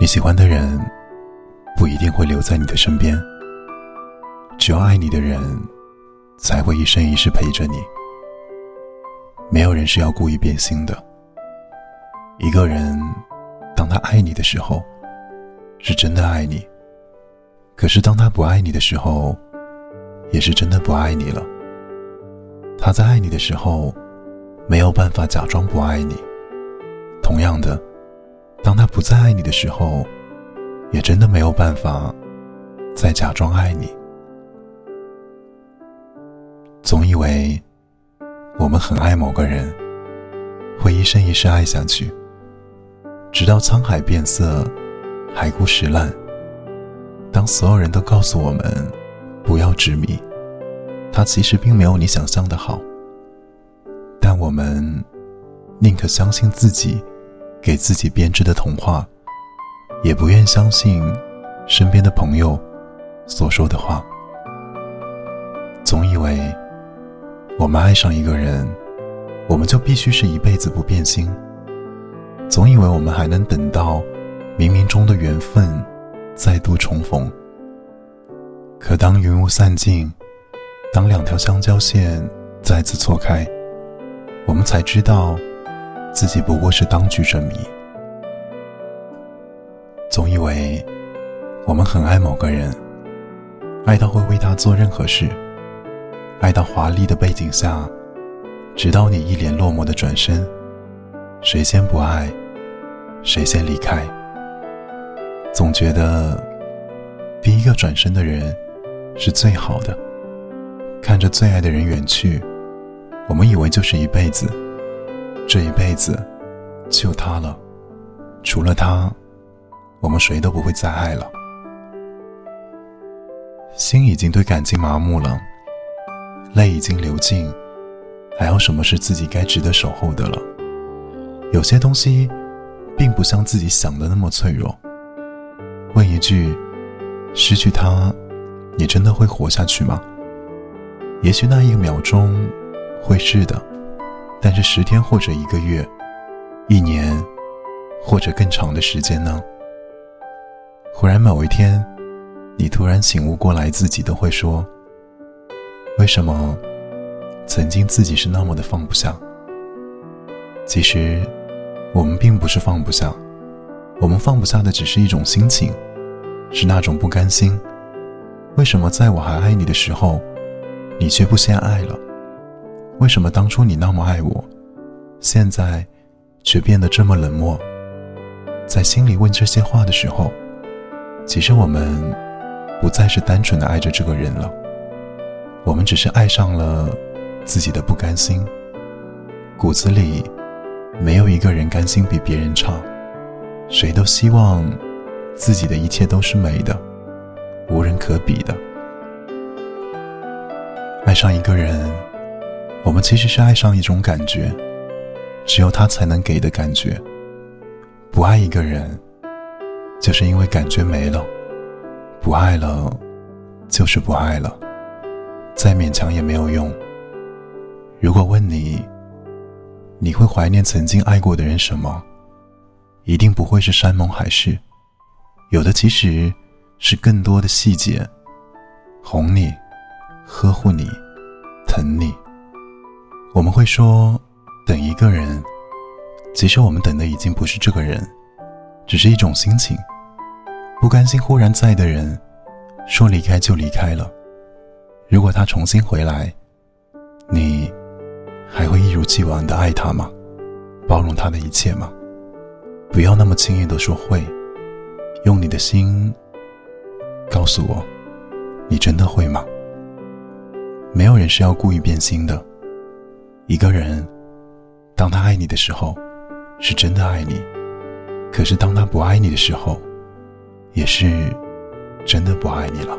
你喜欢的人不一定会留在你的身边，只有爱你的人才会一生一世陪着你。没有人是要故意变心的。一个人，当他爱你的时候，是真的爱你；可是当他不爱你的时候，也是真的不爱你了。他在爱你的时候，没有办法假装不爱你；同样的，当他不再爱你的时候，也真的没有办法再假装爱你。总以为。我们很爱某个人，会一生一世爱下去，直到沧海变色，海枯石烂。当所有人都告诉我们不要执迷，他其实并没有你想象的好。但我们宁可相信自己给自己编织的童话，也不愿相信身边的朋友所说的话。总以为。我们爱上一个人，我们就必须是一辈子不变心。总以为我们还能等到冥冥中的缘分再度重逢。可当云雾散尽，当两条相交线再次错开，我们才知道自己不过是当局者迷。总以为我们很爱某个人，爱到会为他做任何事。爱到华丽的背景下，直到你一脸落寞的转身，谁先不爱，谁先离开。总觉得第一个转身的人是最好的。看着最爱的人远去，我们以为就是一辈子，这一辈子就他了，除了他，我们谁都不会再爱了。心已经对感情麻木了。泪已经流尽，还有什么是自己该值得守候的了？有些东西，并不像自己想的那么脆弱。问一句：失去他，你真的会活下去吗？也许那一秒钟会是的，但是十天或者一个月、一年，或者更长的时间呢？忽然某一天，你突然醒悟过来，自己都会说。为什么曾经自己是那么的放不下？其实我们并不是放不下，我们放不下的只是一种心情，是那种不甘心。为什么在我还爱你的时候，你却不先爱了？为什么当初你那么爱我，现在却变得这么冷漠？在心里问这些话的时候，其实我们不再是单纯的爱着这个人了。我们只是爱上了自己的不甘心，骨子里没有一个人甘心比别人差，谁都希望自己的一切都是美的，无人可比的。爱上一个人，我们其实是爱上一种感觉，只有他才能给的感觉。不爱一个人，就是因为感觉没了；不爱了，就是不爱了。再勉强也没有用。如果问你，你会怀念曾经爱过的人什么？一定不会是山盟海誓，有的其实是更多的细节，哄你，呵护你，疼你。我们会说等一个人，其实我们等的已经不是这个人，只是一种心情，不甘心忽然在的人，说离开就离开了。如果他重新回来，你还会一如既往的爱他吗？包容他的一切吗？不要那么轻易的说会，用你的心告诉我，你真的会吗？没有人是要故意变心的。一个人，当他爱你的时候，是真的爱你；可是当他不爱你的时候，也是真的不爱你了。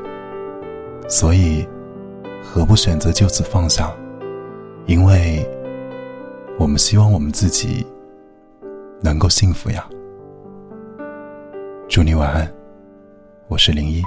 所以。何不选择就此放下？因为我们希望我们自己能够幸福呀。祝你晚安，我是零一。